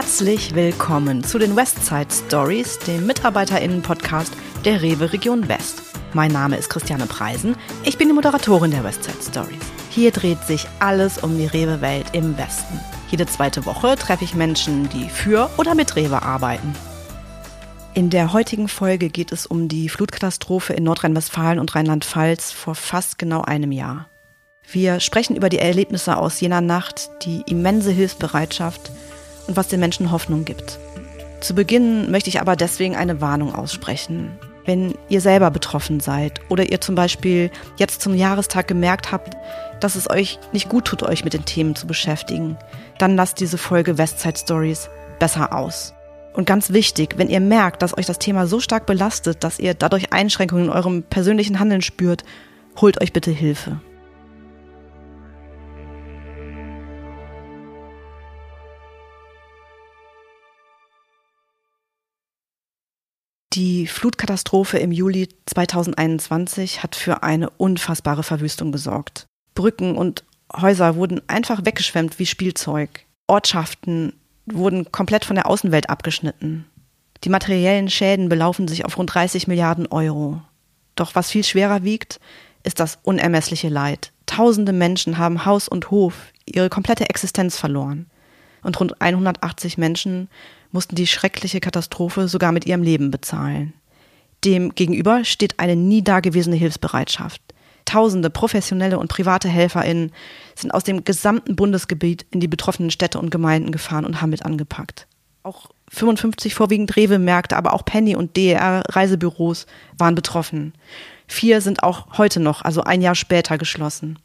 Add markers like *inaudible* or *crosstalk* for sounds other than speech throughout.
Herzlich willkommen zu den Westside Stories, dem MitarbeiterInnen-Podcast der Rewe Region West. Mein Name ist Christiane Preisen. Ich bin die Moderatorin der Westside Stories. Hier dreht sich alles um die Rewe-Welt im Westen. Jede zweite Woche treffe ich Menschen, die für oder mit Rewe arbeiten. In der heutigen Folge geht es um die Flutkatastrophe in Nordrhein-Westfalen und Rheinland-Pfalz vor fast genau einem Jahr. Wir sprechen über die Erlebnisse aus jener Nacht, die immense Hilfsbereitschaft und was den Menschen Hoffnung gibt. Zu Beginn möchte ich aber deswegen eine Warnung aussprechen. Wenn ihr selber betroffen seid oder ihr zum Beispiel jetzt zum Jahrestag gemerkt habt, dass es euch nicht gut tut, euch mit den Themen zu beschäftigen, dann lasst diese Folge Westside Stories besser aus. Und ganz wichtig, wenn ihr merkt, dass euch das Thema so stark belastet, dass ihr dadurch Einschränkungen in eurem persönlichen Handeln spürt, holt euch bitte Hilfe. Die Flutkatastrophe im Juli 2021 hat für eine unfassbare Verwüstung gesorgt. Brücken und Häuser wurden einfach weggeschwemmt wie Spielzeug. Ortschaften wurden komplett von der Außenwelt abgeschnitten. Die materiellen Schäden belaufen sich auf rund 30 Milliarden Euro. Doch was viel schwerer wiegt, ist das unermessliche Leid. Tausende Menschen haben Haus und Hof, ihre komplette Existenz verloren. Und rund 180 Menschen mussten die schreckliche Katastrophe sogar mit ihrem Leben bezahlen. Dem gegenüber steht eine nie dagewesene Hilfsbereitschaft. Tausende professionelle und private HelferInnen sind aus dem gesamten Bundesgebiet in die betroffenen Städte und Gemeinden gefahren und haben mit angepackt. Auch 55 vorwiegend Rewe-Märkte, aber auch Penny und DR-Reisebüros waren betroffen. Vier sind auch heute noch, also ein Jahr später, geschlossen.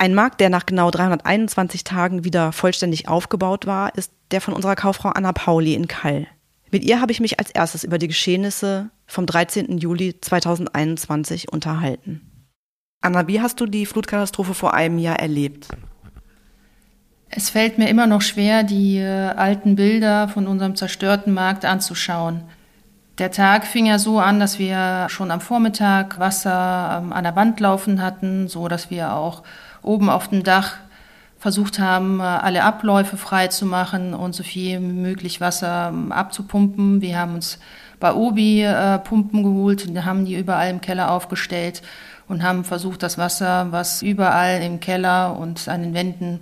Ein Markt, der nach genau 321 Tagen wieder vollständig aufgebaut war, ist der von unserer Kauffrau Anna Pauli in Kall. Mit ihr habe ich mich als erstes über die Geschehnisse vom 13. Juli 2021 unterhalten. Anna, wie hast du die Flutkatastrophe vor einem Jahr erlebt? Es fällt mir immer noch schwer, die äh, alten Bilder von unserem zerstörten Markt anzuschauen. Der Tag fing ja so an, dass wir schon am Vormittag Wasser ähm, an der Wand laufen hatten, so dass wir auch oben auf dem Dach versucht haben, äh, alle Abläufe frei zu machen und so viel möglich Wasser ähm, abzupumpen. Wir haben uns bei Obi äh, Pumpen geholt und haben die überall im Keller aufgestellt und haben versucht, das Wasser, was überall im Keller und an den Wänden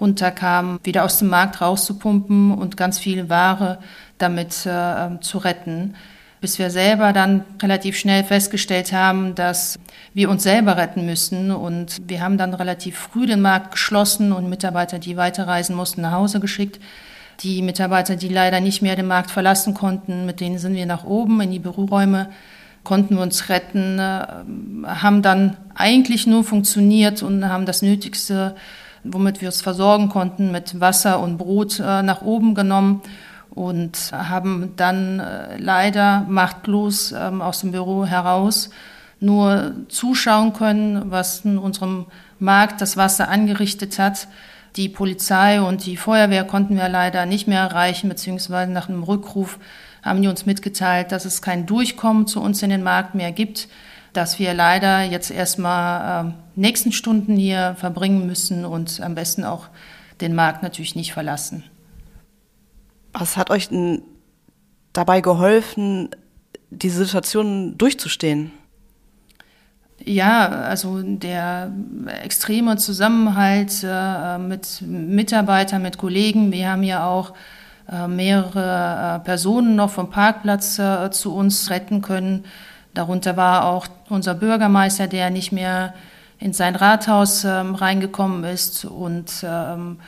runterkam, wieder aus dem Markt rauszupumpen und ganz viel Ware damit äh, ähm, zu retten bis wir selber dann relativ schnell festgestellt haben, dass wir uns selber retten müssen. Und wir haben dann relativ früh den Markt geschlossen und Mitarbeiter, die weiterreisen mussten, nach Hause geschickt. Die Mitarbeiter, die leider nicht mehr den Markt verlassen konnten, mit denen sind wir nach oben in die Büroräume, konnten wir uns retten, äh, haben dann eigentlich nur funktioniert und haben das Nötigste, womit wir uns versorgen konnten, mit Wasser und Brot äh, nach oben genommen und haben dann äh, leider machtlos ähm, aus dem Büro heraus nur zuschauen können, was in unserem Markt das Wasser angerichtet hat. Die Polizei und die Feuerwehr konnten wir leider nicht mehr erreichen, beziehungsweise nach einem Rückruf haben die uns mitgeteilt, dass es kein Durchkommen zu uns in den Markt mehr gibt, dass wir leider jetzt erstmal äh, nächsten Stunden hier verbringen müssen und am besten auch den Markt natürlich nicht verlassen. Was hat euch denn dabei geholfen, diese Situation durchzustehen? Ja, also der extreme Zusammenhalt äh, mit Mitarbeitern, mit Kollegen. Wir haben ja auch äh, mehrere äh, Personen noch vom Parkplatz äh, zu uns retten können. Darunter war auch unser Bürgermeister, der nicht mehr in sein Rathaus ähm, reingekommen ist und ähm,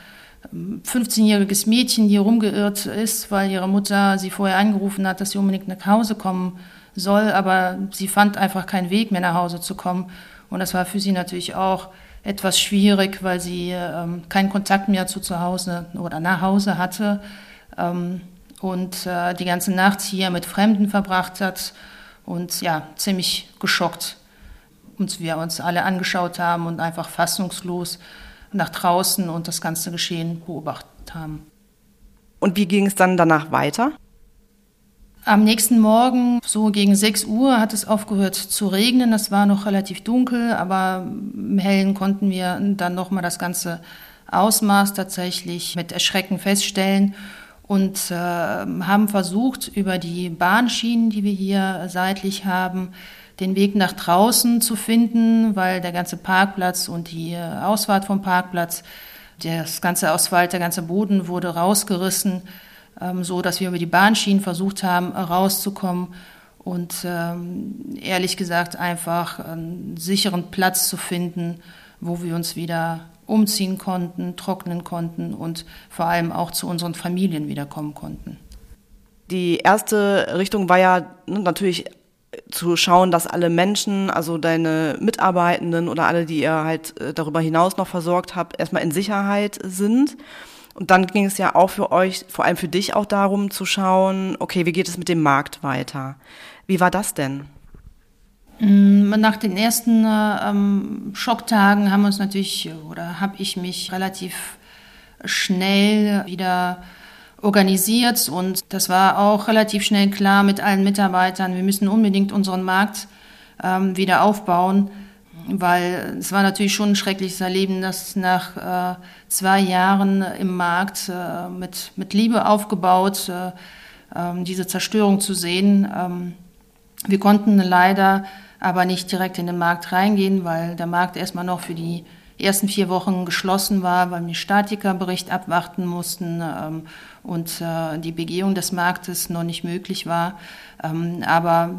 15-jähriges Mädchen, die rumgeirrt ist, weil ihre Mutter sie vorher angerufen hat, dass sie unbedingt nach Hause kommen soll, aber sie fand einfach keinen Weg mehr nach Hause zu kommen. Und das war für sie natürlich auch etwas schwierig, weil sie ähm, keinen Kontakt mehr zu zu Hause oder nach Hause hatte ähm, und äh, die ganze Nacht hier mit Fremden verbracht hat. Und ja, ziemlich geschockt. Uns wir uns alle angeschaut haben und einfach fassungslos nach draußen und das ganze Geschehen beobachtet haben. Und wie ging es dann danach weiter? Am nächsten Morgen, so gegen 6 Uhr, hat es aufgehört zu regnen. Es war noch relativ dunkel, aber im Hellen konnten wir dann nochmal das ganze Ausmaß tatsächlich mit Erschrecken feststellen. und äh, haben versucht, über die Bahnschienen, die wir hier seitlich haben, den Weg nach draußen zu finden, weil der ganze Parkplatz und die Ausfahrt vom Parkplatz, das ganze Asphalt, der ganze Boden wurde rausgerissen, ähm, so dass wir über die Bahnschienen versucht haben, rauszukommen und ähm, ehrlich gesagt einfach einen sicheren Platz zu finden, wo wir uns wieder umziehen konnten, trocknen konnten und vor allem auch zu unseren Familien wiederkommen konnten. Die erste Richtung war ja ne, natürlich zu schauen, dass alle Menschen, also deine Mitarbeitenden oder alle, die ihr halt äh, darüber hinaus noch versorgt habt, erstmal in Sicherheit sind. Und dann ging es ja auch für euch, vor allem für dich auch darum zu schauen, okay, wie geht es mit dem Markt weiter? Wie war das denn? Mm, nach den ersten ähm, Schocktagen haben wir uns natürlich oder habe ich mich relativ schnell wieder organisiert und das war auch relativ schnell klar mit allen Mitarbeitern. Wir müssen unbedingt unseren Markt ähm, wieder aufbauen, weil es war natürlich schon ein schreckliches Erleben, dass nach äh, zwei Jahren im Markt äh, mit, mit Liebe aufgebaut, äh, ähm, diese Zerstörung zu sehen. Ähm, wir konnten leider aber nicht direkt in den Markt reingehen, weil der Markt erstmal noch für die ersten vier Wochen geschlossen war, weil wir Statikerbericht abwarten mussten ähm, und äh, die Begehung des Marktes noch nicht möglich war. Ähm, aber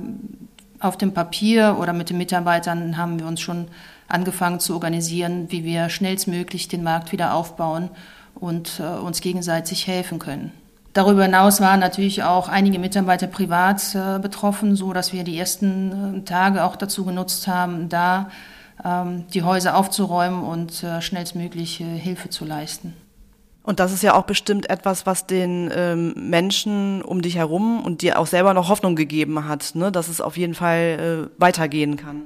auf dem Papier oder mit den Mitarbeitern haben wir uns schon angefangen zu organisieren, wie wir schnellstmöglich den Markt wieder aufbauen und äh, uns gegenseitig helfen können. Darüber hinaus waren natürlich auch einige Mitarbeiter privat äh, betroffen, so dass wir die ersten äh, Tage auch dazu genutzt haben, da ähm, die Häuser aufzuräumen und äh, schnellstmöglich äh, Hilfe zu leisten. Und das ist ja auch bestimmt etwas, was den ähm, Menschen um dich herum und dir auch selber noch Hoffnung gegeben hat, ne? dass es auf jeden Fall äh, weitergehen kann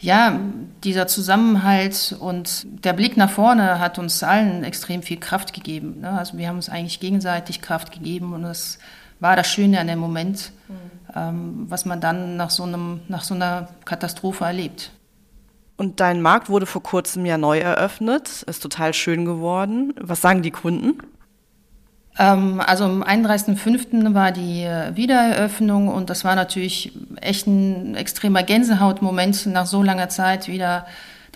ja, dieser Zusammenhalt und der Blick nach vorne hat uns allen extrem viel Kraft gegeben. Ne? Also wir haben uns eigentlich gegenseitig Kraft gegeben und das war das Schöne an dem Moment, mhm. ähm, was man dann nach so, einem, nach so einer Katastrophe erlebt. Und dein Markt wurde vor kurzem ja neu eröffnet, ist total schön geworden. Was sagen die Kunden? Ähm, also am 31.05. war die äh, Wiedereröffnung und das war natürlich echt ein extremer Gänsehautmoment, nach so langer Zeit wieder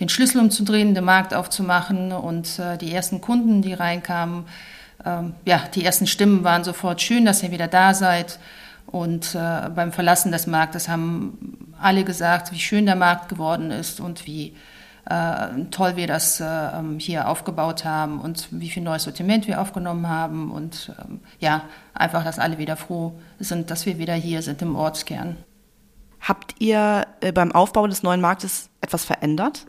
den Schlüssel umzudrehen, den Markt aufzumachen und äh, die ersten Kunden, die reinkamen, ähm, ja, die ersten Stimmen waren sofort schön, dass ihr wieder da seid. Und äh, beim Verlassen des Marktes haben alle gesagt, wie schön der Markt geworden ist und wie äh, toll wir das äh, ähm, hier aufgebaut haben und wie viel neues Sortiment wir aufgenommen haben und ähm, ja, einfach, dass alle wieder froh sind, dass wir wieder hier sind im Ortskern. Habt ihr äh, beim Aufbau des neuen Marktes etwas verändert?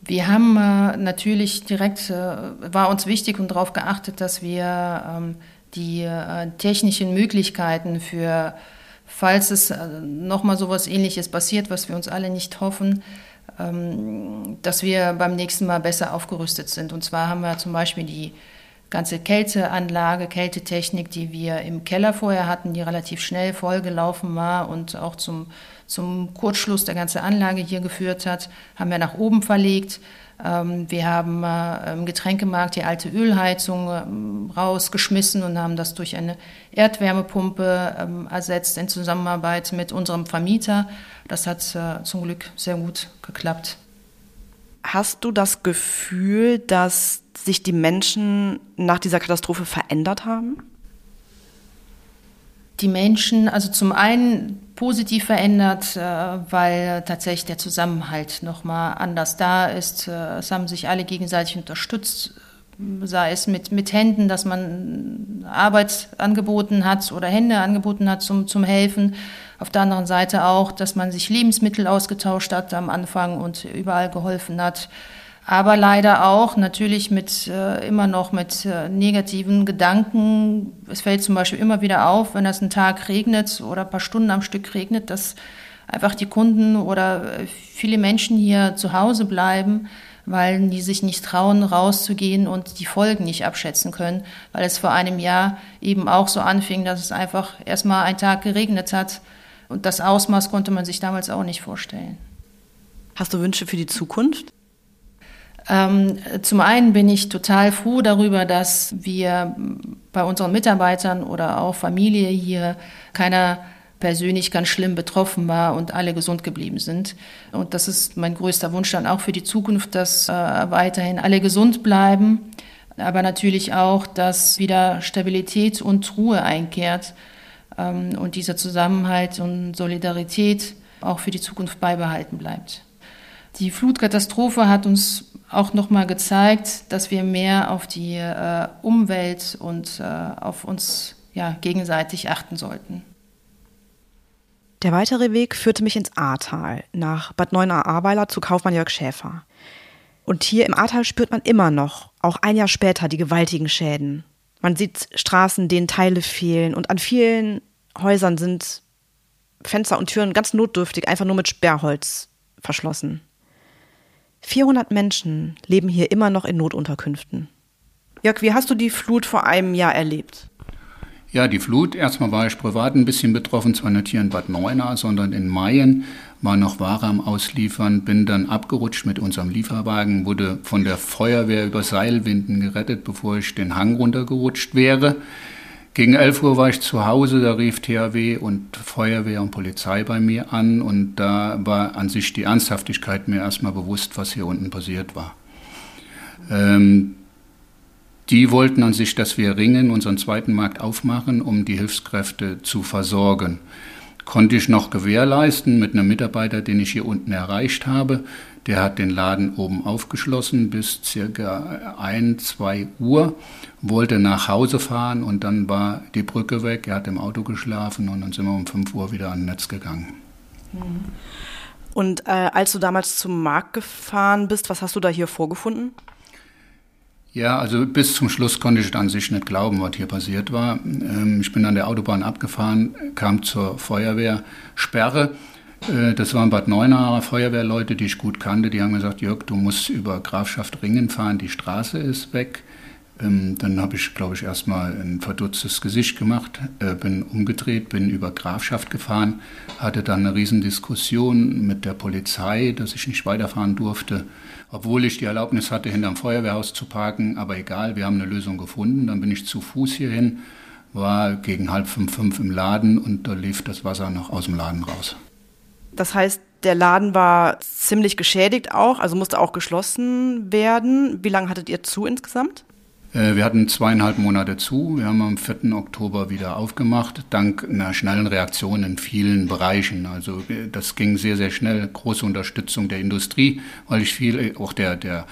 Wir haben äh, natürlich direkt, äh, war uns wichtig und darauf geachtet, dass wir ähm, die äh, technischen Möglichkeiten für, falls es äh, nochmal so etwas Ähnliches passiert, was wir uns alle nicht hoffen, ähm, dass wir beim nächsten Mal besser aufgerüstet sind. Und zwar haben wir zum Beispiel die ganze Kälteanlage, Kältetechnik, die wir im Keller vorher hatten, die relativ schnell vollgelaufen war und auch zum, zum Kurzschluss der ganzen Anlage hier geführt hat, haben wir nach oben verlegt. Ähm, wir haben äh, im Getränkemarkt die alte Ölheizung ähm, rausgeschmissen und haben das durch eine Erdwärmepumpe ersetzt in Zusammenarbeit mit unserem Vermieter. Das hat äh, zum Glück sehr gut geklappt. Hast du das Gefühl, dass sich die Menschen nach dieser Katastrophe verändert haben? Die Menschen, also zum einen positiv verändert, äh, weil tatsächlich der Zusammenhalt nochmal anders da ist. Äh, es haben sich alle gegenseitig unterstützt sei es mit, mit Händen, dass man Arbeit angeboten hat oder Hände angeboten hat zum, zum Helfen. Auf der anderen Seite auch, dass man sich Lebensmittel ausgetauscht hat am Anfang und überall geholfen hat. Aber leider auch natürlich mit äh, immer noch mit äh, negativen Gedanken. Es fällt zum Beispiel immer wieder auf, wenn es einen Tag regnet oder ein paar Stunden am Stück regnet, dass einfach die Kunden oder äh, viele Menschen hier zu Hause bleiben weil die sich nicht trauen, rauszugehen und die Folgen nicht abschätzen können, weil es vor einem Jahr eben auch so anfing, dass es einfach erstmal einen Tag geregnet hat und das Ausmaß konnte man sich damals auch nicht vorstellen. Hast du Wünsche für die Zukunft? Ähm, zum einen bin ich total froh darüber, dass wir bei unseren Mitarbeitern oder auch Familie hier keiner persönlich ganz schlimm betroffen war und alle gesund geblieben sind. Und das ist mein größter Wunsch dann auch für die Zukunft, dass äh, weiterhin alle gesund bleiben, aber natürlich auch, dass wieder Stabilität und Ruhe einkehrt ähm, und dieser Zusammenhalt und Solidarität auch für die Zukunft beibehalten bleibt. Die Flutkatastrophe hat uns auch nochmal gezeigt, dass wir mehr auf die äh, Umwelt und äh, auf uns ja, gegenseitig achten sollten. Der weitere Weg führte mich ins Ahrtal, nach Bad Neuenahr-Ahrweiler zu Kaufmann Jörg Schäfer. Und hier im Ahrtal spürt man immer noch, auch ein Jahr später, die gewaltigen Schäden. Man sieht Straßen, denen Teile fehlen und an vielen Häusern sind Fenster und Türen ganz notdürftig einfach nur mit Sperrholz verschlossen. 400 Menschen leben hier immer noch in Notunterkünften. Jörg, wie hast du die Flut vor einem Jahr erlebt? Ja, die Flut, erstmal war ich privat ein bisschen betroffen, zwar nicht hier in Bad Neuenahr, sondern in Mayen, war noch Ware am Ausliefern, bin dann abgerutscht mit unserem Lieferwagen, wurde von der Feuerwehr über Seilwinden gerettet, bevor ich den Hang runtergerutscht wäre. Gegen 11 Uhr war ich zu Hause, da rief THW und Feuerwehr und Polizei bei mir an und da war an sich die Ernsthaftigkeit mir erstmal bewusst, was hier unten passiert war. Ähm, die wollten an sich, dass wir Ringen, unseren zweiten Markt aufmachen, um die Hilfskräfte zu versorgen. Konnte ich noch gewährleisten mit einem Mitarbeiter, den ich hier unten erreicht habe. Der hat den Laden oben aufgeschlossen bis circa ein, zwei Uhr, wollte nach Hause fahren und dann war die Brücke weg. Er hat im Auto geschlafen und dann sind wir um fünf Uhr wieder an Netz gegangen. Und äh, als du damals zum Markt gefahren bist, was hast du da hier vorgefunden? Ja, also bis zum Schluss konnte ich an sich nicht glauben, was hier passiert war. Ähm, ich bin an der Autobahn abgefahren, kam zur Feuerwehrsperre das waren Bad Neuenahr Feuerwehrleute, die ich gut kannte. Die haben gesagt, Jörg, du musst über Grafschaft Ringen fahren, die Straße ist weg. Ähm, dann habe ich, glaube ich, erstmal ein verdutztes Gesicht gemacht, äh, bin umgedreht, bin über Grafschaft gefahren, hatte dann eine Riesendiskussion mit der Polizei, dass ich nicht weiterfahren durfte, obwohl ich die Erlaubnis hatte, hinterm Feuerwehrhaus zu parken. Aber egal, wir haben eine Lösung gefunden. Dann bin ich zu Fuß hierhin, war gegen halb fünf, fünf im Laden und da lief das Wasser noch aus dem Laden raus. Das heißt, der Laden war ziemlich geschädigt auch, also musste auch geschlossen werden. Wie lange hattet ihr zu insgesamt? Äh, wir hatten zweieinhalb Monate zu. Wir haben am 4. Oktober wieder aufgemacht, dank einer schnellen Reaktion in vielen Bereichen. Also äh, das ging sehr, sehr schnell. Große Unterstützung der Industrie, weil ich viel, äh, auch der, der,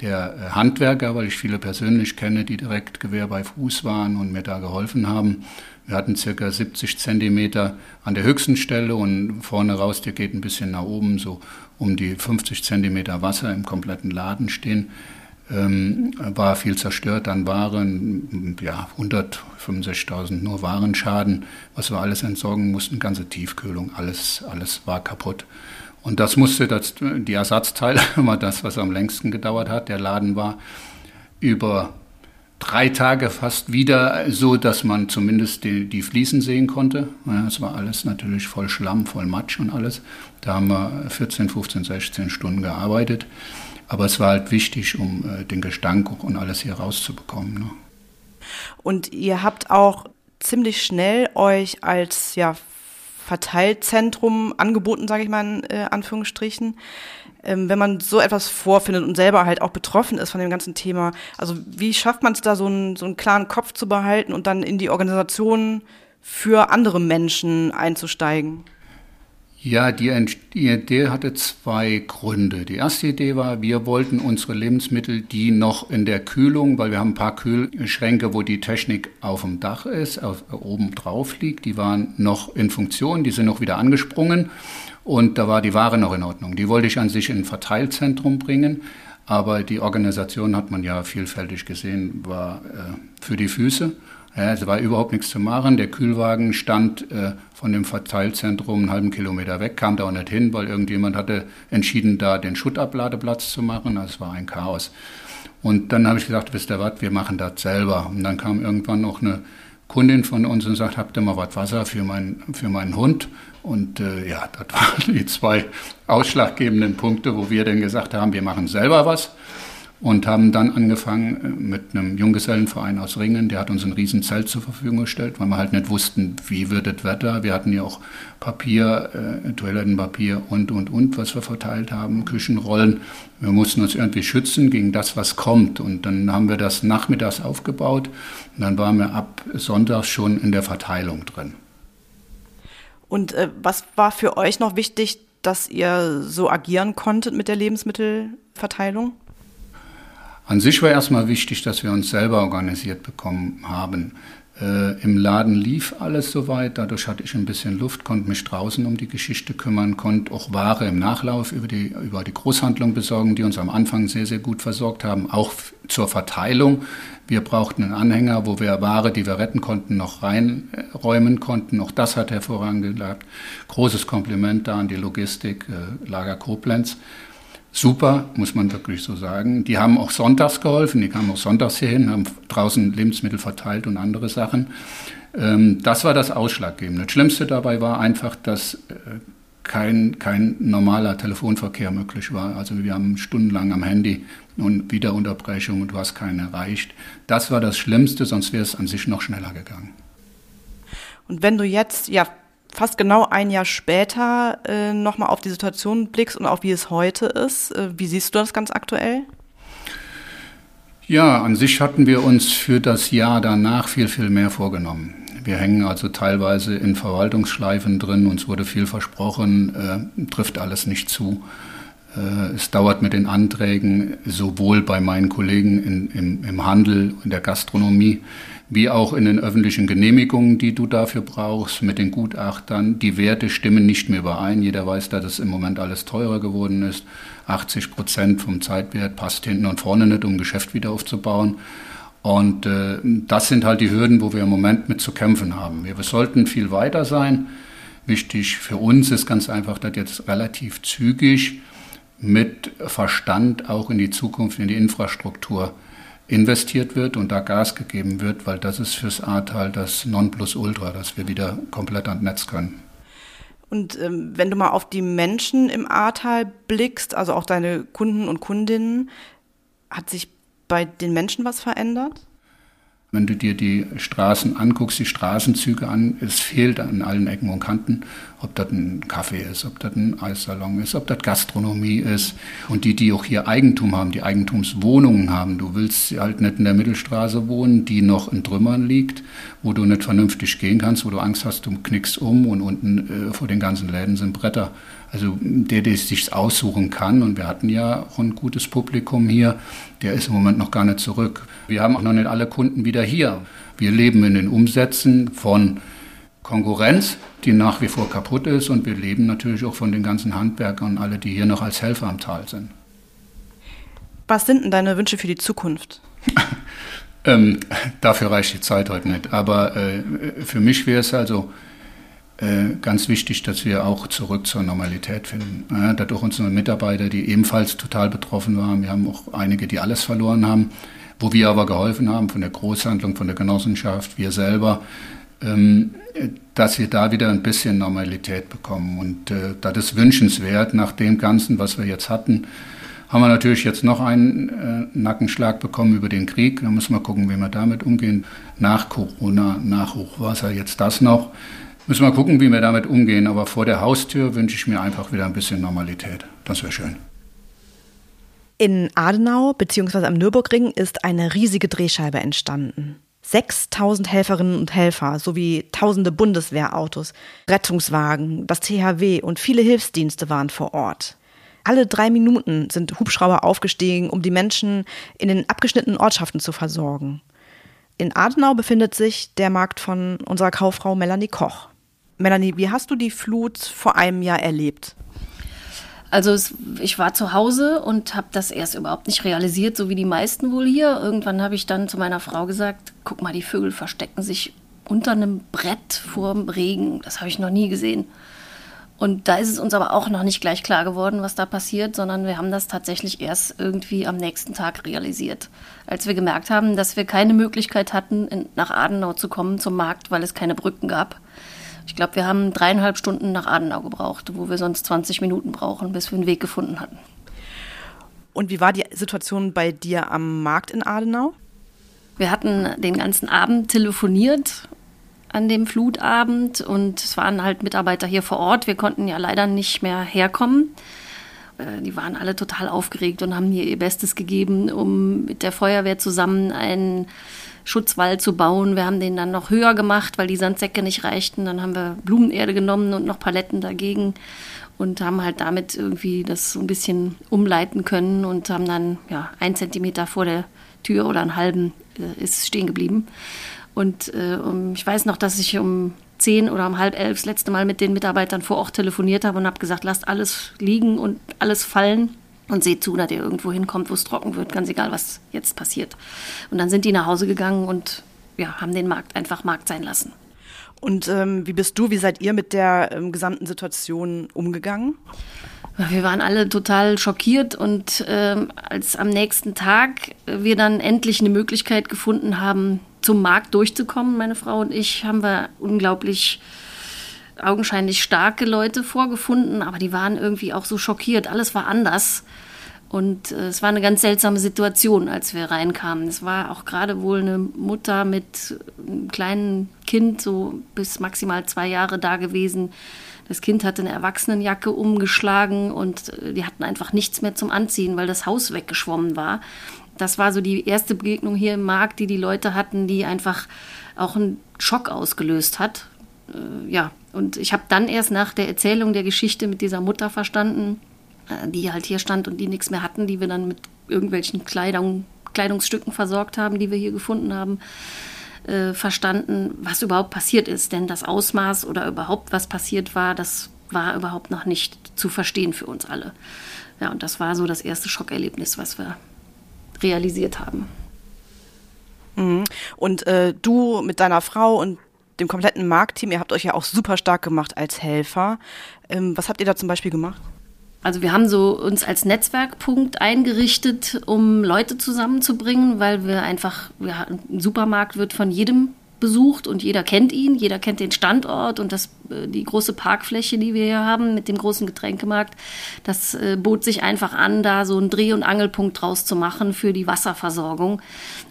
der Handwerker, weil ich viele persönlich kenne, die direkt Gewehr bei Fuß waren und mir da geholfen haben. Wir hatten circa 70 Zentimeter an der höchsten Stelle und vorne raus, der geht ein bisschen nach oben, so um die 50 Zentimeter Wasser im kompletten Laden stehen. Ähm, war viel zerstört an Waren, ja, 165.000 nur Warenschaden, was wir alles entsorgen mussten, ganze Tiefkühlung, alles, alles war kaputt. Und das musste, das, die Ersatzteile *laughs* war das, was am längsten gedauert hat. Der Laden war über drei Tage fast wieder so, dass man zumindest die, die Fliesen sehen konnte. Es war alles natürlich voll Schlamm, voll Matsch und alles. Da haben wir 14, 15, 16 Stunden gearbeitet. Aber es war halt wichtig, um äh, den Gestank und alles hier rauszubekommen. Ne? Und ihr habt auch ziemlich schnell euch als ja, Verteilzentrum angeboten, sage ich mal in äh, Anführungsstrichen ähm, wenn man so etwas vorfindet und selber halt auch betroffen ist von dem ganzen Thema, also wie schafft man es da, so einen, so einen klaren Kopf zu behalten und dann in die Organisation für andere Menschen einzusteigen? Ja, die, Idee hatte zwei Gründe. Die erste Idee war, wir wollten unsere Lebensmittel, die noch in der Kühlung, weil wir haben ein paar Kühlschränke, wo die Technik auf dem Dach ist, auf, oben drauf liegt, die waren noch in Funktion, die sind noch wieder angesprungen und da war die Ware noch in Ordnung. Die wollte ich an sich in ein Verteilzentrum bringen, aber die Organisation hat man ja vielfältig gesehen, war äh, für die Füße. Ja, es war überhaupt nichts zu machen. Der Kühlwagen stand äh, von dem Verteilzentrum einen halben Kilometer weg, kam da auch nicht hin, weil irgendjemand hatte entschieden, da den Schuttabladeplatz zu machen. Das war ein Chaos. Und dann habe ich gesagt, wisst ihr was, wir machen das selber. Und dann kam irgendwann noch eine Kundin von uns und sagt, habt ihr mal was Wasser für, mein, für meinen Hund? Und äh, ja, das *laughs* waren die zwei ausschlaggebenden Punkte, wo wir dann gesagt haben, wir machen selber was. Und haben dann angefangen äh, mit einem Junggesellenverein aus Ringen, der hat uns ein Riesenzelt zur Verfügung gestellt, weil wir halt nicht wussten, wie wird das Wetter. Wir hatten ja auch Papier, äh, Toilettenpapier und, und, und, was wir verteilt haben, Küchenrollen. Wir mussten uns irgendwie schützen gegen das, was kommt. Und dann haben wir das nachmittags aufgebaut und dann waren wir ab Sonntag schon in der Verteilung drin. Und äh, was war für euch noch wichtig, dass ihr so agieren konntet mit der Lebensmittelverteilung? An sich war erstmal wichtig, dass wir uns selber organisiert bekommen haben. Äh, Im Laden lief alles soweit, dadurch hatte ich ein bisschen Luft, konnte mich draußen um die Geschichte kümmern, konnte auch Ware im Nachlauf über die, über die Großhandlung besorgen, die uns am Anfang sehr, sehr gut versorgt haben, auch zur Verteilung. Wir brauchten einen Anhänger, wo wir Ware, die wir retten konnten, noch reinräumen konnten. Auch das hat hervorragend geklappt. Großes Kompliment da an die Logistik, äh, Lager Koblenz super, muss man wirklich so sagen. Die haben auch sonntags geholfen, die kamen auch sonntags hierhin, haben draußen Lebensmittel verteilt und andere Sachen. Ähm, das war das Ausschlaggebende. Das Schlimmste dabei war einfach, dass äh, kein, kein normaler Telefonverkehr möglich war. Also wir haben stundenlang am Handy und wieder Unterbrechung und du hast keinen erreicht. Das war das Schlimmste, sonst wäre es an sich noch schneller gegangen. Und wenn du jetzt ja fast genau ein Jahr später äh, nochmal auf die Situation blickst und auch wie es heute ist. Äh, wie siehst du das ganz aktuell? Ja, an sich hatten wir uns für das Jahr danach viel, viel mehr vorgenommen. Wir hängen also teilweise in Verwaltungsschleifen drin, uns wurde viel versprochen, äh, trifft alles nicht zu. Äh, es dauert mit den Anträgen sowohl bei meinen Kollegen in, im, im Handel, in der Gastronomie, wie auch in den öffentlichen Genehmigungen, die du dafür brauchst, mit den Gutachtern. Die Werte stimmen nicht mehr überein. Jeder weiß, dass es im Moment alles teurer geworden ist. 80 Prozent vom Zeitwert passt hinten und vorne nicht, um Geschäft wieder aufzubauen. Und äh, das sind halt die Hürden, wo wir im Moment mit zu kämpfen haben. Wir, wir sollten viel weiter sein. Wichtig für uns ist ganz einfach, dass jetzt relativ zügig mit Verstand auch in die Zukunft, in die Infrastruktur investiert wird und da Gas gegeben wird, weil das ist fürs Ahrtal das Nonplusultra, dass wir wieder komplett ans Netz können. Und ähm, wenn du mal auf die Menschen im Ahrtal blickst, also auch deine Kunden und Kundinnen, hat sich bei den Menschen was verändert? Wenn du dir die Straßen anguckst, die Straßenzüge an, es fehlt an allen Ecken und Kanten, ob das ein Kaffee ist, ob das ein Eissalon ist, ob das Gastronomie ist. Und die, die auch hier Eigentum haben, die Eigentumswohnungen haben, du willst halt nicht in der Mittelstraße wohnen, die noch in Trümmern liegt, wo du nicht vernünftig gehen kannst, wo du Angst hast, du knickst um und unten äh, vor den ganzen Läden sind Bretter. Also der, der es sich aussuchen kann, und wir hatten ja auch ein gutes Publikum hier, der ist im Moment noch gar nicht zurück. Wir haben auch noch nicht alle Kunden wieder hier. Wir leben in den Umsätzen von Konkurrenz, die nach wie vor kaputt ist, und wir leben natürlich auch von den ganzen Handwerkern und alle, die hier noch als Helfer am Tal sind. Was sind denn deine Wünsche für die Zukunft? *laughs* ähm, dafür reicht die Zeit heute nicht. Aber äh, für mich wäre es also äh, ganz wichtig, dass wir auch zurück zur Normalität finden. Ja, dass auch unsere Mitarbeiter, die ebenfalls total betroffen waren, wir haben auch einige, die alles verloren haben, wo wir aber geholfen haben von der Großhandlung, von der Genossenschaft, wir selber, dass wir da wieder ein bisschen Normalität bekommen. Und äh, das ist wünschenswert nach dem Ganzen, was wir jetzt hatten. Haben wir natürlich jetzt noch einen äh, Nackenschlag bekommen über den Krieg. Da müssen wir gucken, wie wir damit umgehen. Nach Corona, nach Hochwasser, jetzt das noch. Müssen wir gucken, wie wir damit umgehen. Aber vor der Haustür wünsche ich mir einfach wieder ein bisschen Normalität. Das wäre schön. In Adenau bzw. am Nürburgring ist eine riesige Drehscheibe entstanden. 6000 Helferinnen und Helfer sowie tausende Bundeswehrautos, Rettungswagen, das THW und viele Hilfsdienste waren vor Ort. Alle drei Minuten sind Hubschrauber aufgestiegen, um die Menschen in den abgeschnittenen Ortschaften zu versorgen. In Adenau befindet sich der Markt von unserer Kauffrau Melanie Koch. Melanie, wie hast du die Flut vor einem Jahr erlebt? Also es, ich war zu Hause und habe das erst überhaupt nicht realisiert, so wie die meisten wohl hier. Irgendwann habe ich dann zu meiner Frau gesagt, guck mal, die Vögel verstecken sich unter einem Brett vor dem Regen. Das habe ich noch nie gesehen. Und da ist es uns aber auch noch nicht gleich klar geworden, was da passiert, sondern wir haben das tatsächlich erst irgendwie am nächsten Tag realisiert. Als wir gemerkt haben, dass wir keine Möglichkeit hatten, in, nach Adenau zu kommen zum Markt, weil es keine Brücken gab ich glaube, wir haben dreieinhalb Stunden nach Adenau gebraucht, wo wir sonst 20 Minuten brauchen, bis wir einen Weg gefunden hatten. Und wie war die Situation bei dir am Markt in Adenau? Wir hatten den ganzen Abend telefoniert an dem Flutabend und es waren halt Mitarbeiter hier vor Ort. Wir konnten ja leider nicht mehr herkommen. Äh, die waren alle total aufgeregt und haben hier ihr Bestes gegeben, um mit der Feuerwehr zusammen einen Schutzwall zu bauen. Wir haben den dann noch höher gemacht, weil die Sandsäcke nicht reichten. Dann haben wir Blumenerde genommen und noch Paletten dagegen und haben halt damit irgendwie das so ein bisschen umleiten können und haben dann ja ein Zentimeter vor der Tür oder einen halben äh, ist stehen geblieben. Und äh, um, ich weiß noch, dass ich um zehn oder um halb elf das letzte Mal mit den Mitarbeitern vor Ort telefoniert habe und habe gesagt, lasst alles liegen und alles fallen und seht zu, dass ihr irgendwo hinkommt, wo es trocken wird, ganz egal, was jetzt passiert. Und dann sind die nach Hause gegangen und ja, haben den Markt einfach Markt sein lassen. Und ähm, wie bist du, wie seid ihr mit der ähm, gesamten Situation umgegangen? Wir waren alle total schockiert und ähm, als am nächsten Tag wir dann endlich eine Möglichkeit gefunden haben, zum Markt durchzukommen, meine Frau und ich, haben wir unglaublich augenscheinlich starke Leute vorgefunden, aber die waren irgendwie auch so schockiert. Alles war anders. Und äh, es war eine ganz seltsame Situation, als wir reinkamen. Es war auch gerade wohl eine Mutter mit einem kleinen Kind, so bis maximal zwei Jahre da gewesen. Das Kind hatte eine Erwachsenenjacke umgeschlagen und äh, die hatten einfach nichts mehr zum Anziehen, weil das Haus weggeschwommen war das war so die erste Begegnung hier im Markt, die die Leute hatten, die einfach auch einen Schock ausgelöst hat. Äh, ja, und ich habe dann erst nach der Erzählung der Geschichte mit dieser Mutter verstanden, äh, die halt hier stand und die nichts mehr hatten, die wir dann mit irgendwelchen Kleidung, Kleidungsstücken versorgt haben, die wir hier gefunden haben, äh, verstanden, was überhaupt passiert ist. Denn das Ausmaß oder überhaupt was passiert war, das war überhaupt noch nicht zu verstehen für uns alle. Ja, und das war so das erste Schockerlebnis, was wir realisiert haben. Mhm. Und äh, du mit deiner Frau und dem kompletten Marktteam, ihr habt euch ja auch super stark gemacht als Helfer. Ähm, was habt ihr da zum Beispiel gemacht? Also wir haben so uns als Netzwerkpunkt eingerichtet, um Leute zusammenzubringen, weil wir einfach, ja, ein Supermarkt wird von jedem besucht und jeder kennt ihn, jeder kennt den Standort und das, äh, die große Parkfläche, die wir hier haben mit dem großen Getränkemarkt, das äh, bot sich einfach an, da so einen Dreh- und Angelpunkt draus zu machen für die Wasserversorgung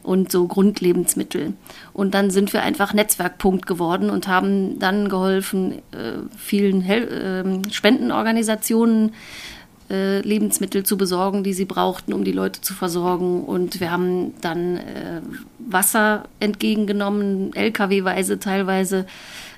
und so Grundlebensmittel. Und dann sind wir einfach Netzwerkpunkt geworden und haben dann geholfen, äh, vielen Hel äh, Spendenorganisationen äh, Lebensmittel zu besorgen, die sie brauchten, um die Leute zu versorgen. Und wir haben dann äh, Wasser entgegengenommen, LKW-weise teilweise,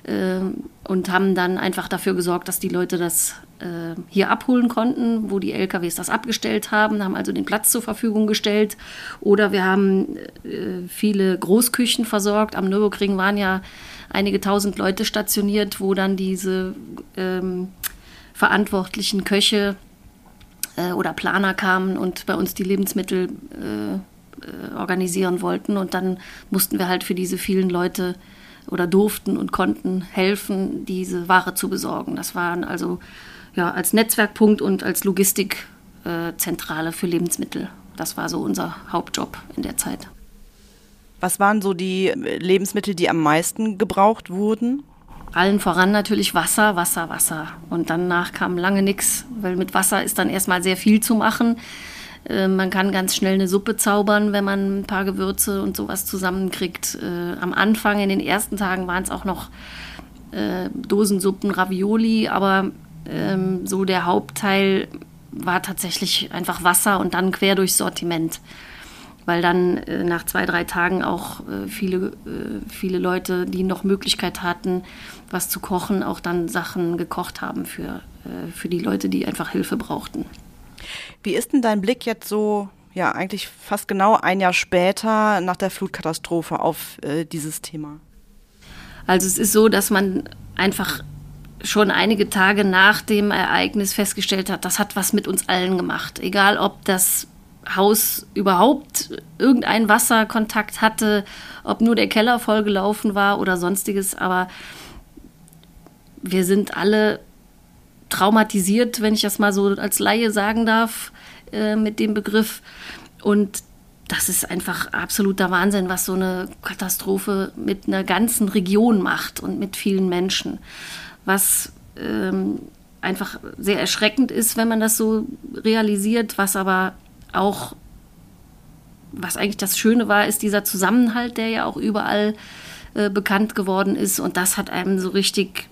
äh, und haben dann einfach dafür gesorgt, dass die Leute das äh, hier abholen konnten, wo die LKWs das abgestellt haben, haben also den Platz zur Verfügung gestellt. Oder wir haben äh, viele Großküchen versorgt. Am Nürburgring waren ja einige tausend Leute stationiert, wo dann diese ähm, verantwortlichen Köche äh, oder Planer kamen und bei uns die Lebensmittel äh, äh, organisieren wollten. Und dann mussten wir halt für diese vielen Leute oder durften und konnten helfen, diese Ware zu besorgen. Das waren also ja, als Netzwerkpunkt und als Logistikzentrale für Lebensmittel. Das war so unser Hauptjob in der Zeit. Was waren so die Lebensmittel, die am meisten gebraucht wurden? Allen voran natürlich Wasser, Wasser, Wasser. Und danach kam lange nichts, weil mit Wasser ist dann erstmal sehr viel zu machen. Äh, man kann ganz schnell eine Suppe zaubern, wenn man ein paar Gewürze und sowas zusammenkriegt. Äh, am Anfang, in den ersten Tagen, waren es auch noch äh, Dosensuppen, Ravioli, aber ähm, so der Hauptteil war tatsächlich einfach Wasser und dann quer durchs Sortiment weil dann äh, nach zwei, drei Tagen auch äh, viele, äh, viele Leute, die noch Möglichkeit hatten, was zu kochen, auch dann Sachen gekocht haben für, äh, für die Leute, die einfach Hilfe brauchten. Wie ist denn dein Blick jetzt so, ja, eigentlich fast genau ein Jahr später nach der Flutkatastrophe auf äh, dieses Thema? Also es ist so, dass man einfach schon einige Tage nach dem Ereignis festgestellt hat, das hat was mit uns allen gemacht. Egal, ob das Haus überhaupt irgendeinen Wasserkontakt hatte, ob nur der Keller vollgelaufen war oder sonstiges. Aber wir sind alle traumatisiert, wenn ich das mal so als Laie sagen darf, äh, mit dem Begriff. Und das ist einfach absoluter Wahnsinn, was so eine Katastrophe mit einer ganzen Region macht und mit vielen Menschen. Was ähm, einfach sehr erschreckend ist, wenn man das so realisiert, was aber auch, was eigentlich das Schöne war, ist dieser Zusammenhalt, der ja auch überall äh, bekannt geworden ist. Und das hat einem so richtig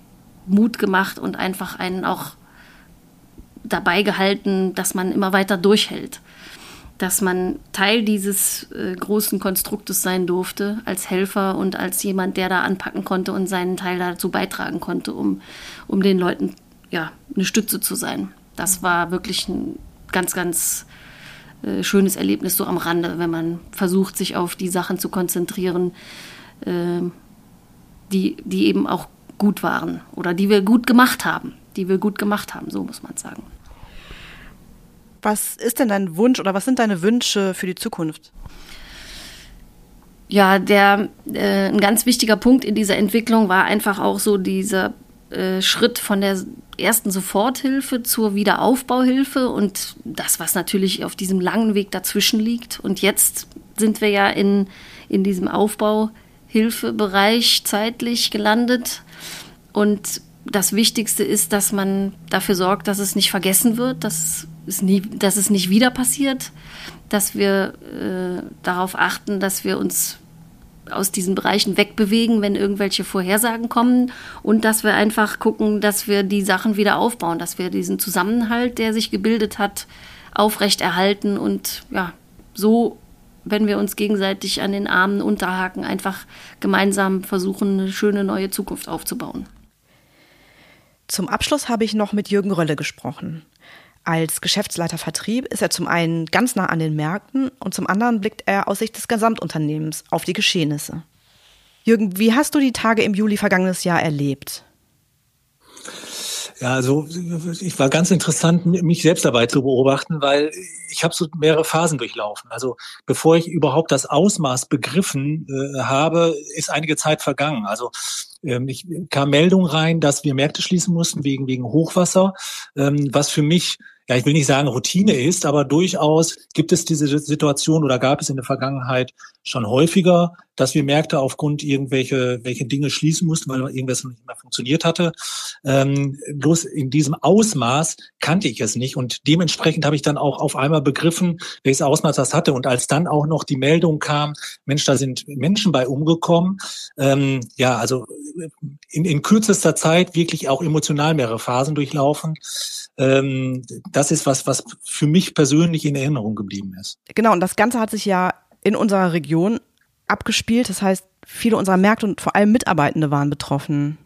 Mut gemacht und einfach einen auch dabei gehalten, dass man immer weiter durchhält. Dass man Teil dieses äh, großen Konstruktes sein durfte, als Helfer und als jemand, der da anpacken konnte und seinen Teil dazu beitragen konnte, um, um den Leuten ja, eine Stütze zu sein. Das war wirklich ein ganz, ganz äh, schönes Erlebnis so am Rande, wenn man versucht, sich auf die Sachen zu konzentrieren, äh, die, die eben auch gut waren oder die wir gut gemacht haben, die wir gut gemacht haben, so muss man sagen. Was ist denn dein Wunsch oder was sind deine Wünsche für die Zukunft? Ja, der äh, ein ganz wichtiger Punkt in dieser Entwicklung war einfach auch so dieser äh, Schritt von der ersten Soforthilfe zur Wiederaufbauhilfe und das, was natürlich auf diesem langen Weg dazwischen liegt. Und jetzt sind wir ja in, in diesem Aufbauhilfebereich zeitlich gelandet. Und das Wichtigste ist, dass man dafür sorgt, dass es nicht vergessen wird, dass es, nie, dass es nicht wieder passiert, dass wir äh, darauf achten, dass wir uns aus diesen Bereichen wegbewegen, wenn irgendwelche Vorhersagen kommen und dass wir einfach gucken, dass wir die Sachen wieder aufbauen, dass wir diesen Zusammenhalt, der sich gebildet hat, aufrechterhalten und ja, so, wenn wir uns gegenseitig an den Armen unterhaken, einfach gemeinsam versuchen, eine schöne neue Zukunft aufzubauen. Zum Abschluss habe ich noch mit Jürgen Rölle gesprochen. Als Geschäftsleiter Vertrieb ist er zum einen ganz nah an den Märkten und zum anderen blickt er aus Sicht des Gesamtunternehmens auf die Geschehnisse. Jürgen, wie hast du die Tage im Juli vergangenes Jahr erlebt? Ja, also ich war ganz interessant, mich selbst dabei zu beobachten, weil ich habe so mehrere Phasen durchlaufen. Also bevor ich überhaupt das Ausmaß begriffen äh, habe, ist einige Zeit vergangen. Also ähm, ich kam Meldung rein, dass wir Märkte schließen mussten wegen wegen Hochwasser, ähm, was für mich ja, ich will nicht sagen Routine ist, aber durchaus gibt es diese Situation oder gab es in der Vergangenheit schon häufiger, dass wir Märkte aufgrund irgendwelche welche Dinge schließen mussten, weil irgendwas nicht mehr funktioniert hatte. Ähm, bloß in diesem Ausmaß kannte ich es nicht und dementsprechend habe ich dann auch auf einmal begriffen, welches Ausmaß das hatte. Und als dann auch noch die Meldung kam, Mensch, da sind Menschen bei umgekommen, ähm, ja, also in, in kürzester Zeit wirklich auch emotional mehrere Phasen durchlaufen. Ähm, das ist was, was für mich persönlich in Erinnerung geblieben ist. Genau, und das Ganze hat sich ja in unserer Region abgespielt. Das heißt, viele unserer Märkte und vor allem Mitarbeitende waren betroffen.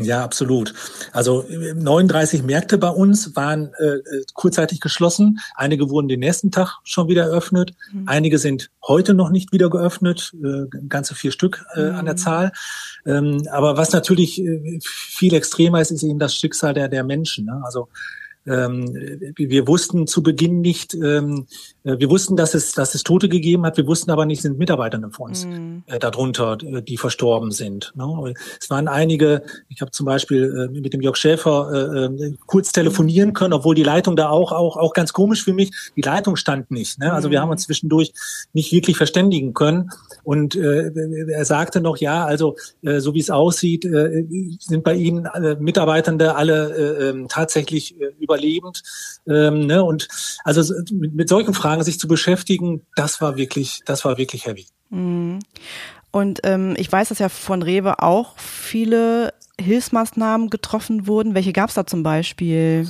Ja, absolut. Also 39 Märkte bei uns waren äh, kurzzeitig geschlossen. Einige wurden den nächsten Tag schon wieder eröffnet. Mhm. Einige sind heute noch nicht wieder geöffnet. Äh, ganze vier Stück äh, mhm. an der mhm. Zahl. Ähm, aber was natürlich äh, viel extremer ist, ist eben das Schicksal der, der Menschen. Ne? Also ähm, wir wussten zu Beginn nicht, ähm, äh, wir wussten, dass es, dass es Tote gegeben hat, wir wussten aber nicht, sind Mitarbeiter von uns mhm. äh, darunter, äh, die verstorben sind. Ne? Es waren einige, ich habe zum Beispiel äh, mit dem Jörg Schäfer äh, äh, kurz telefonieren können, obwohl die Leitung da auch, auch, auch ganz komisch für mich, die Leitung stand nicht. Ne? Also mhm. wir haben uns zwischendurch nicht wirklich verständigen können. Und äh, er sagte noch, ja, also äh, so wie es aussieht, äh, sind bei Ihnen äh, Mitarbeitende alle äh, ähm, tatsächlich äh, über überlebend. Ähm, ne? Und also mit, mit solchen Fragen sich zu beschäftigen, das war wirklich, das war wirklich heavy. Mhm. Und ähm, ich weiß, dass ja von Rewe auch viele Hilfsmaßnahmen getroffen wurden. Welche gab es da zum Beispiel?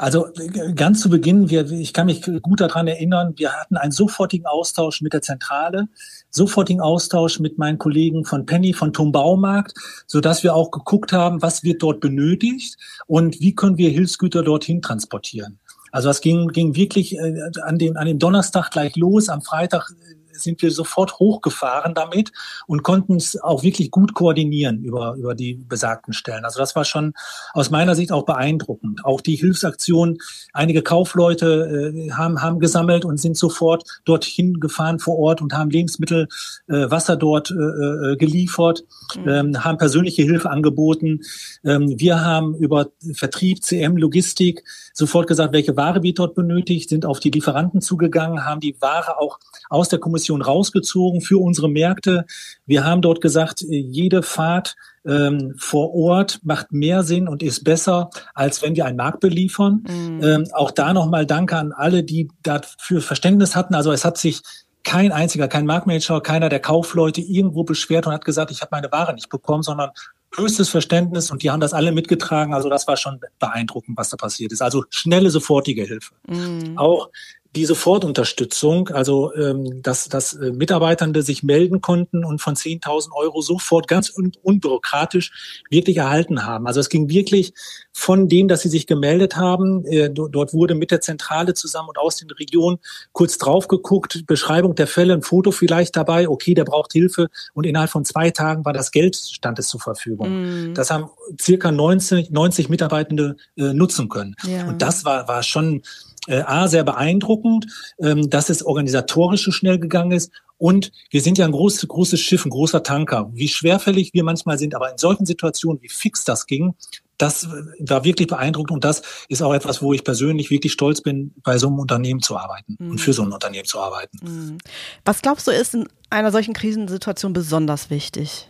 Also ganz zu Beginn, wir, ich kann mich gut daran erinnern, wir hatten einen sofortigen Austausch mit der Zentrale, sofortigen Austausch mit meinen Kollegen von Penny, von Tom Baumarkt, so dass wir auch geguckt haben, was wird dort benötigt und wie können wir Hilfsgüter dorthin transportieren. Also das ging, ging wirklich äh, an, dem, an dem Donnerstag gleich los. Am Freitag sind wir sofort hochgefahren damit und konnten es auch wirklich gut koordinieren über, über die besagten Stellen. Also das war schon aus meiner Sicht auch beeindruckend. Auch die Hilfsaktion, einige Kaufleute äh, haben, haben gesammelt und sind sofort dorthin gefahren vor Ort und haben Lebensmittel, äh, Wasser dort äh, äh geliefert, mhm. ähm, haben persönliche Hilfe angeboten. Ähm, wir haben über Vertrieb, CM, Logistik sofort gesagt, welche Ware wir dort benötigt, sind auf die Lieferanten zugegangen, haben die Ware auch aus der Kommission Progression rausgezogen für unsere Märkte. Wir haben dort gesagt, jede Fahrt ähm, vor Ort macht mehr Sinn und ist besser, als wenn wir einen Markt beliefern. Mhm. Ähm, auch da nochmal Danke an alle, die dafür Verständnis hatten. Also es hat sich kein einziger, kein Marktmanager, keiner der Kaufleute irgendwo beschwert und hat gesagt, ich habe meine Ware nicht bekommen, sondern höchstes Verständnis und die haben das alle mitgetragen. Also das war schon beeindruckend, was da passiert ist. Also schnelle, sofortige Hilfe. Mhm. Auch die Sofortunterstützung, also ähm, dass, dass äh, Mitarbeitende sich melden konnten und von 10.000 Euro sofort ganz un unbürokratisch wirklich erhalten haben. Also es ging wirklich von dem, dass sie sich gemeldet haben. Äh, dort wurde mit der Zentrale zusammen und aus den Regionen kurz drauf geguckt, Beschreibung der Fälle, ein Foto vielleicht dabei, okay, der braucht Hilfe und innerhalb von zwei Tagen war das Geld stand es zur Verfügung. Mm. Das haben circa 90, 90 Mitarbeitende äh, nutzen können. Ja. Und das war, war schon äh, A, sehr beeindruckend, ähm, dass es organisatorisch so schnell gegangen ist. Und wir sind ja ein großes, großes Schiff, ein großer Tanker. Wie schwerfällig wir manchmal sind, aber in solchen Situationen, wie fix das ging, das war wirklich beeindruckend und das ist auch etwas, wo ich persönlich wirklich stolz bin, bei so einem Unternehmen zu arbeiten mhm. und für so ein Unternehmen zu arbeiten. Mhm. Was glaubst du, ist in einer solchen Krisensituation besonders wichtig?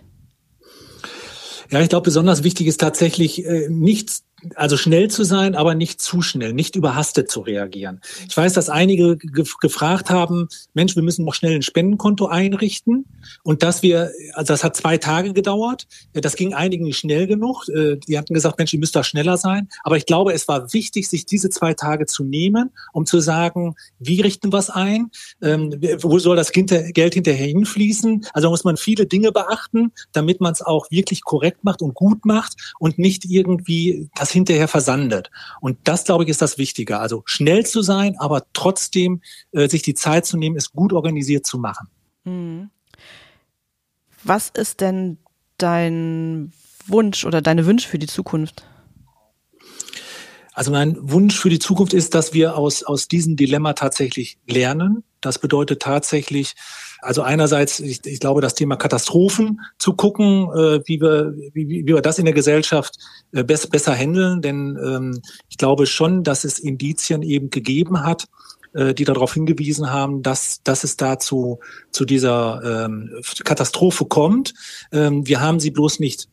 Ja, ich glaube, besonders wichtig ist tatsächlich äh, nichts also schnell zu sein, aber nicht zu schnell, nicht überhastet zu reagieren. Ich weiß, dass einige ge gefragt haben, Mensch, wir müssen noch schnell ein Spendenkonto einrichten und dass wir, also das hat zwei Tage gedauert, das ging einigen nicht schnell genug. Äh, die hatten gesagt, Mensch, ihr müsst da schneller sein. Aber ich glaube, es war wichtig, sich diese zwei Tage zu nehmen, um zu sagen, wie richten wir es ein? Ähm, wo soll das Geld hinterher hinfließen? Also muss man viele Dinge beachten, damit man es auch wirklich korrekt macht und gut macht und nicht irgendwie das das hinterher versandet. Und das, glaube ich, ist das Wichtige. Also schnell zu sein, aber trotzdem äh, sich die Zeit zu nehmen, es gut organisiert zu machen. Mhm. Was ist denn dein Wunsch oder deine Wünsche für die Zukunft? Also mein Wunsch für die Zukunft ist, dass wir aus, aus diesem Dilemma tatsächlich lernen. Das bedeutet tatsächlich, also einerseits, ich, ich glaube, das Thema Katastrophen zu gucken, äh, wie, wir, wie, wie wir das in der Gesellschaft äh, bess, besser handeln. Denn ähm, ich glaube schon, dass es Indizien eben gegeben hat, äh, die darauf hingewiesen haben, dass, dass es dazu zu dieser ähm, Katastrophe kommt. Ähm, wir haben sie bloß nicht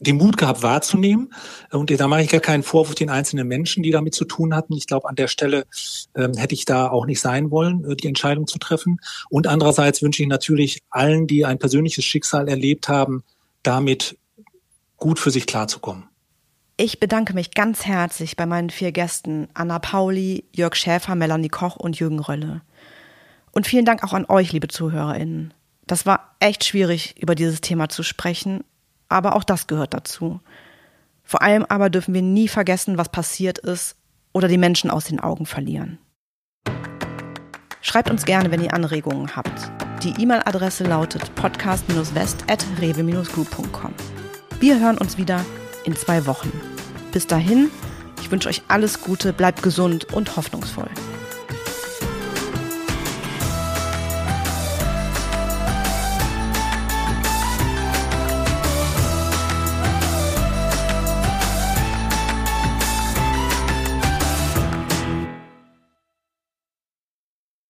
den Mut gehabt wahrzunehmen. Und da mache ich gar keinen Vorwurf den einzelnen Menschen, die damit zu tun hatten. Ich glaube, an der Stelle ähm, hätte ich da auch nicht sein wollen, äh, die Entscheidung zu treffen. Und andererseits wünsche ich natürlich allen, die ein persönliches Schicksal erlebt haben, damit gut für sich klarzukommen. Ich bedanke mich ganz herzlich bei meinen vier Gästen, Anna Pauli, Jörg Schäfer, Melanie Koch und Jürgen Rölle. Und vielen Dank auch an euch, liebe ZuhörerInnen. Das war echt schwierig, über dieses Thema zu sprechen aber auch das gehört dazu. Vor allem aber dürfen wir nie vergessen, was passiert ist oder die Menschen aus den Augen verlieren. Schreibt uns gerne, wenn ihr Anregungen habt. Die E-Mail-Adresse lautet podcast-west.rewe-group.com. Wir hören uns wieder in zwei Wochen. Bis dahin, ich wünsche euch alles Gute, bleibt gesund und hoffnungsvoll.